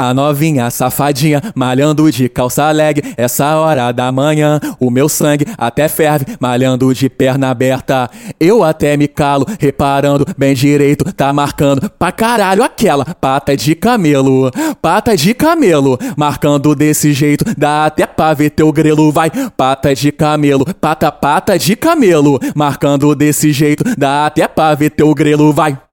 A novinha safadinha, malhando de calça leg, essa hora da manhã, o meu sangue até ferve, malhando de perna aberta. Eu até me calo, reparando bem direito, tá marcando pra caralho aquela pata de camelo, pata de camelo, marcando desse jeito, dá até pra ver teu grelo, vai, pata de camelo, pata, pata de camelo, marcando desse jeito, dá até pra ver teu grelo, vai.